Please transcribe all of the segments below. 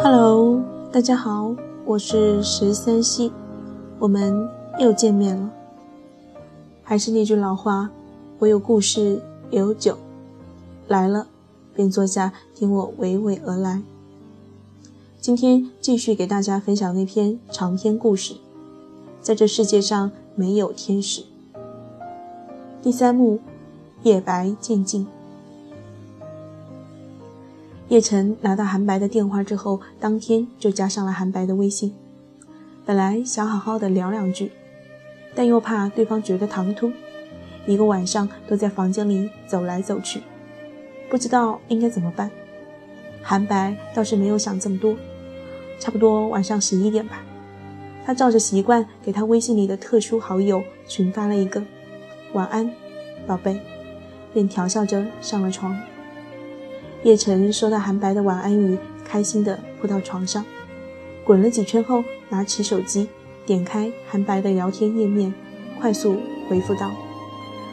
Hello，大家好，我是十三溪，我们又见面了。还是那句老话，我有故事，也有酒，来了便坐下听我娓娓而来。今天继续给大家分享那篇长篇故事，在这世界上没有天使。第三幕，夜白渐近。叶晨拿到韩白的电话之后，当天就加上了韩白的微信。本来想好好的聊两句，但又怕对方觉得唐突，一个晚上都在房间里走来走去，不知道应该怎么办。韩白倒是没有想这么多，差不多晚上十一点吧，他照着习惯给他微信里的特殊好友群发了一个“晚安，宝贝”，便调笑着上了床。叶晨收到韩白的晚安语，开心的扑到床上，滚了几圈后，拿起手机，点开韩白的聊天页面，快速回复道：“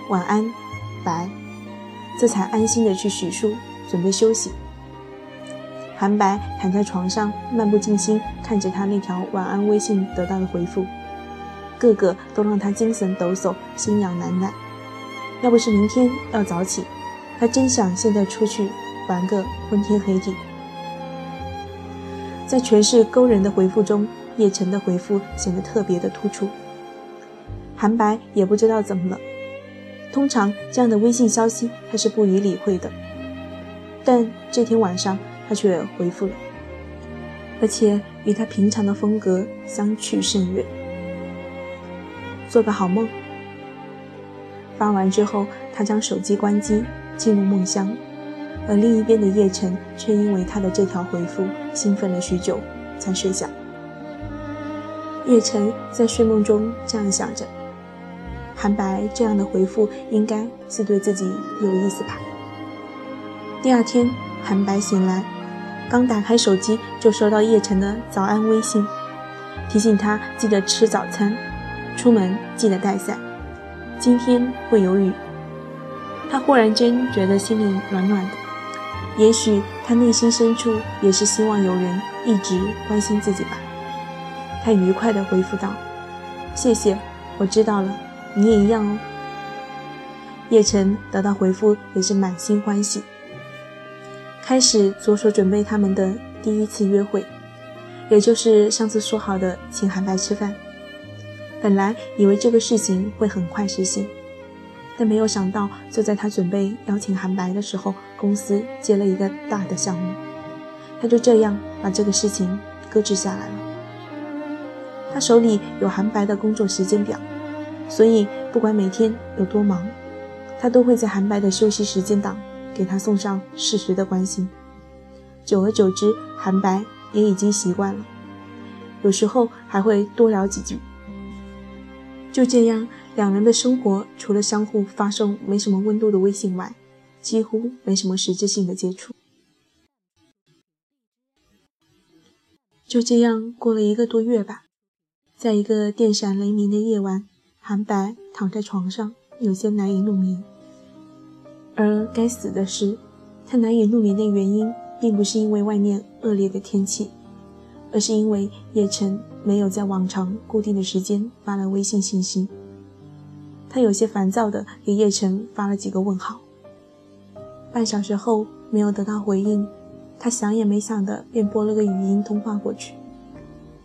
晚安，白。”这才安心的去洗漱，准备休息。韩白躺在床上，漫不经心看着他那条晚安微信得到的回复，个个都让他精神抖擞，心痒难耐。要不是明天要早起，他真想现在出去。玩个昏天黑地，在全是勾人的回复中，叶晨的回复显得特别的突出。韩白也不知道怎么了，通常这样的微信消息他是不予理会的，但这天晚上他却回复了，而且与他平常的风格相去甚远。做个好梦。发完之后，他将手机关机，进入梦乡。而另一边的叶晨却因为他的这条回复兴奋了许久，才睡下。叶晨在睡梦中这样想着：韩白这样的回复应该是对自己有意思吧。第二天，韩白醒来，刚打开手机就收到叶晨的早安微信，提醒他记得吃早餐，出门记得带伞，今天会有雨。他忽然间觉得心里暖暖的。也许他内心深处也是希望有人一直关心自己吧。他愉快地回复道：“谢谢，我知道了，你也一样哦。”叶晨得到回复也是满心欢喜，开始着手准备他们的第一次约会，也就是上次说好的请韩白吃饭。本来以为这个事情会很快实现。但没有想到，就在他准备邀请韩白的时候，公司接了一个大的项目，他就这样把这个事情搁置下来了。他手里有韩白的工作时间表，所以不管每天有多忙，他都会在韩白的休息时间档给他送上适时的关心。久而久之，韩白也已经习惯了，有时候还会多聊几句。就这样。两人的生活除了相互发送没什么温度的微信外，几乎没什么实质性的接触。就这样过了一个多月吧，在一个电闪雷鸣的夜晚，韩白躺在床上，有些难以入眠。而该死的是，他难以入眠的原因，并不是因为外面恶劣的天气，而是因为叶晨没有在往常固定的时间发来微信信息。他有些烦躁地给叶晨发了几个问号。半小时后没有得到回应，他想也没想的便拨了个语音通话过去。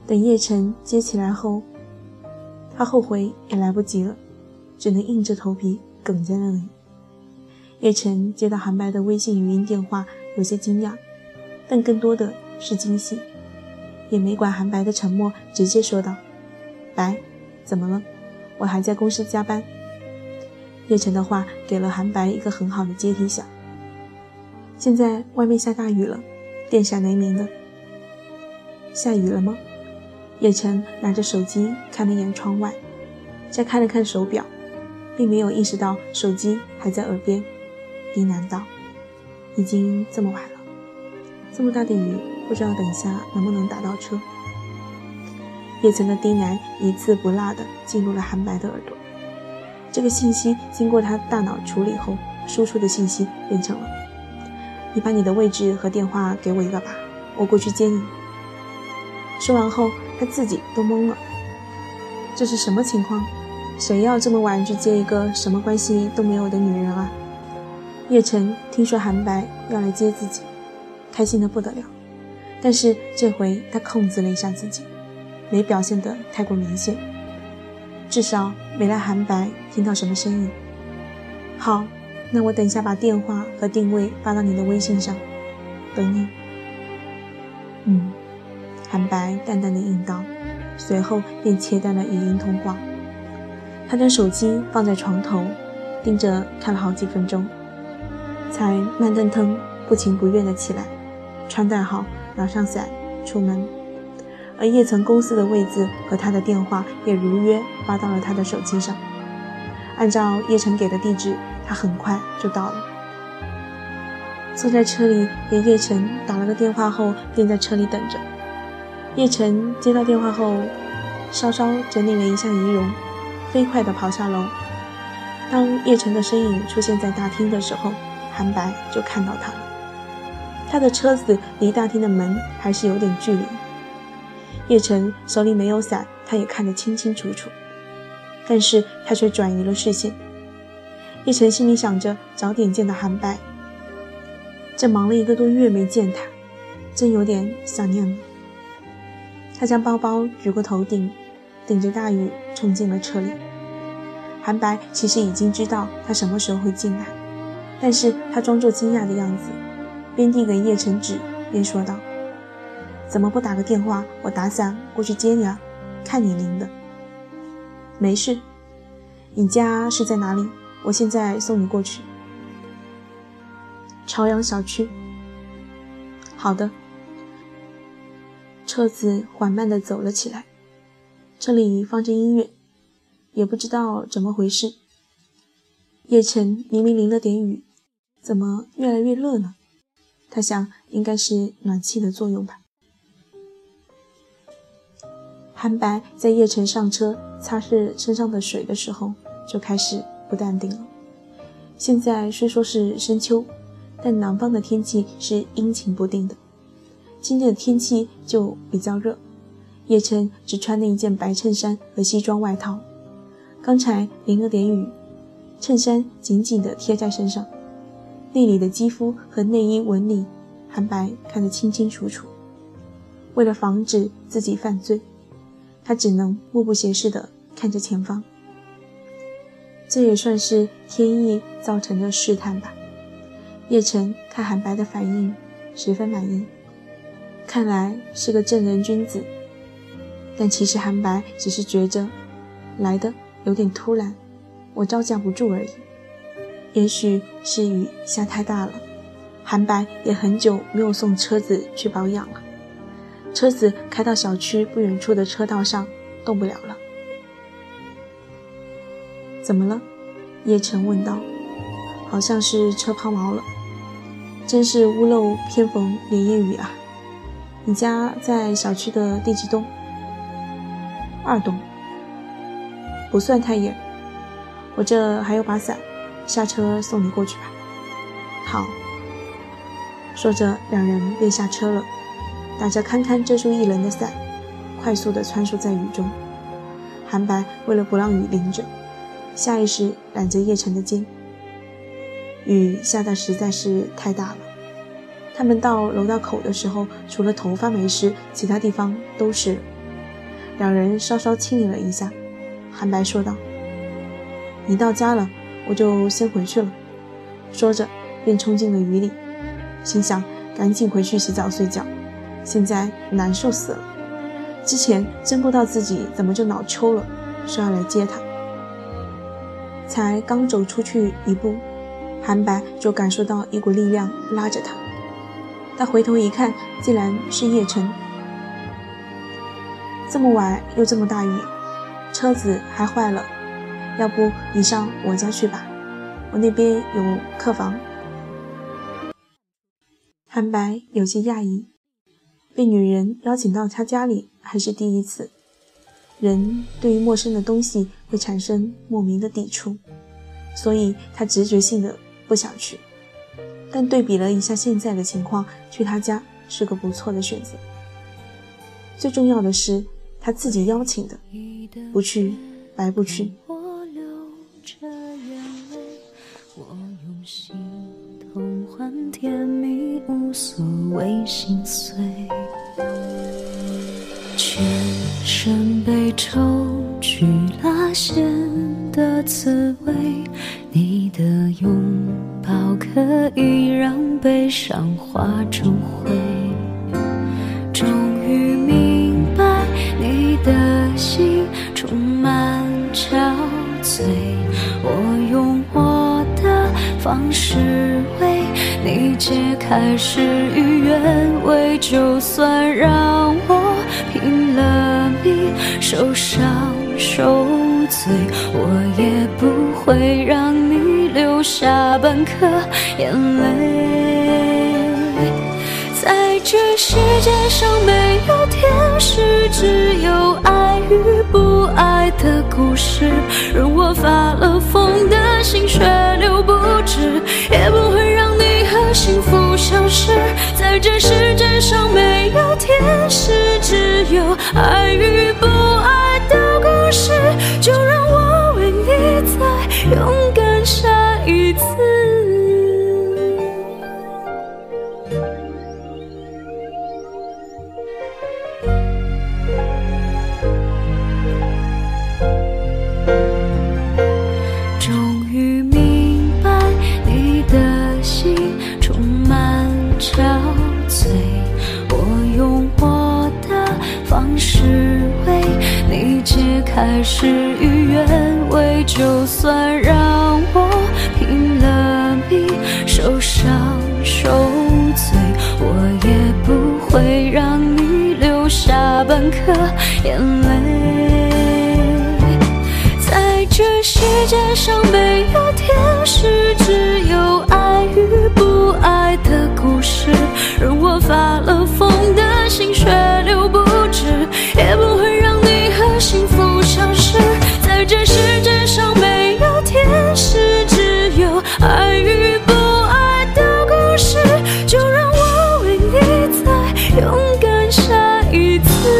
等叶晨接起来后，他后悔也来不及了，只能硬着头皮哽在那里。叶晨接到韩白的微信语音电话，有些惊讶，但更多的是惊喜，也没管韩白的沉默，直接说道：“白，怎么了？我还在公司加班。”叶晨的话给了韩白一个很好的阶梯想。现在外面下大雨了，电闪雷鸣的。下雨了吗？叶晨拿着手机看了一眼窗外，再看了看手表，并没有意识到手机还在耳边，呢喃道：“已经这么晚了，这么大的雨，不知道等一下能不能打到车。”叶晨的低喃一字不落地进入了韩白的耳朵。这个信息经过他大脑处理后，输出的信息变成了：“你把你的位置和电话给我一个吧，我过去接你。”说完后，他自己都懵了。这是什么情况？谁要这么晚去接一个什么关系都没有的女人啊？叶晨听说韩白要来接自己，开心的不得了。但是这回他控制了一下自己，没表现得太过明显，至少没让韩白听到什么声音。好，那我等下把电话和定位发到你的微信上，等你。嗯，韩白淡淡的应道，随后便切断了语音通话。他将手机放在床头，盯着看了好几分钟，才慢腾腾、不情不愿的起来，穿戴好，拿上伞出门。而叶城公司的位置和他的电话也如约发到了他的手机上。按照叶城给的地址，他很快就到了。坐在车里给叶城打了个电话后，便在车里等着。叶城接到电话后，稍稍整理了一下仪容。飞快地跑下楼。当叶晨的身影出现在大厅的时候，韩白就看到他了。他的车子离大厅的门还是有点距离。叶晨手里没有伞，他也看得清清楚楚，但是他却转移了视线。叶晨心里想着早点见到韩白，这忙了一个多月没见他，真有点想念了。他将包包举过头顶。顶着大雨冲进了车里。韩白其实已经知道他什么时候会进来，但是他装作惊讶的样子，边递给叶晨纸边说道：“怎么不打个电话，我打伞过去接你啊？看你淋的。”“没事，你家是在哪里？我现在送你过去。”“朝阳小区。”“好的。”车子缓慢地走了起来。车里放着音乐，也不知道怎么回事。叶晨明明淋了点雨，怎么越来越热呢？他想，应该是暖气的作用吧。韩白在叶晨上车擦拭身上的水的时候，就开始不淡定了。现在虽说是深秋，但南方的天气是阴晴不定的，今天的天气就比较热。叶晨只穿了一件白衬衫和西装外套，刚才淋了点雨，衬衫紧紧地贴在身上，内里的肌肤和内衣纹理，韩白看得清清楚楚。为了防止自己犯罪，他只能目不斜视地看着前方。这也算是天意造成的试探吧。叶晨看韩白的反应，十分满意，看来是个正人君子。但其实韩白只是觉着来的有点突然，我招架不住而已。也许是雨下太大了，韩白也很久没有送车子去保养了。车子开到小区不远处的车道上，动不了了。怎么了？叶晨问道。好像是车抛锚了。真是屋漏偏逢连夜雨啊！你家在小区的第几栋？二栋不算太远，我这还有把伞，下车送你过去吧。好。说着，两人便下车了，打着堪堪遮住一人的伞，快速地穿梭在雨中。韩白为了不让雨淋着，下意识揽着叶晨的肩。雨下的实在是太大了，他们到楼道口的时候，除了头发没湿，其他地方都湿了。两人稍稍清理了一下，韩白说道：“你到家了，我就先回去了。”说着便冲进了雨里，心想赶紧回去洗澡睡觉，现在难受死了。之前真不知道自己怎么就脑抽了，说要来接他。才刚走出去一步，韩白就感受到一股力量拉着他，他回头一看，竟然是叶晨。这么晚又这么大雨，车子还坏了，要不你上我家去吧，我那边有客房。韩白有些讶异，被女人邀请到他家里还是第一次。人对于陌生的东西会产生莫名的抵触，所以他直觉性的不想去。但对比了一下现在的情况，去他家是个不错的选择。最重要的是他自己邀请的，不去白不去。甜蜜无所谓心碎，滋味，你的拥抱可以让悲伤化成灰。终于明白，你的心充满憔悴，我用我的方式为。你解开事与愿违，就算让我拼了命受伤受罪，我也不会让你流下半颗眼泪。在这世界上没有天使，只有爱与不爱的故事。任我发了疯的心血流不止，也不会让你和。幸福消失在这世界上，没有天使，只有爱与不开始与愿违，就算让我拼了命受伤受罪，我也不会让你流下半颗眼泪。在这世界上没有天使，下一次。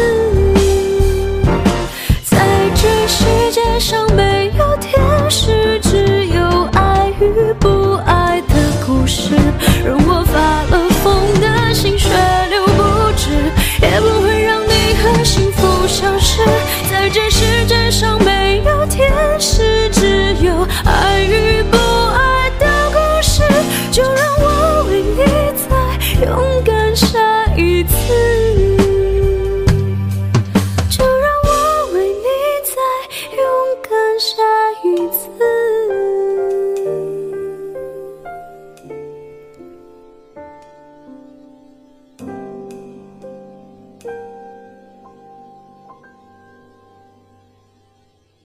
在这世界上没有天使，只有爱与不爱的故事。任我发了疯的心血流不止，也不会让你和幸福消失。在这世界上没有。天使只有爱与不爱的故事，就让我为你再勇敢下一次。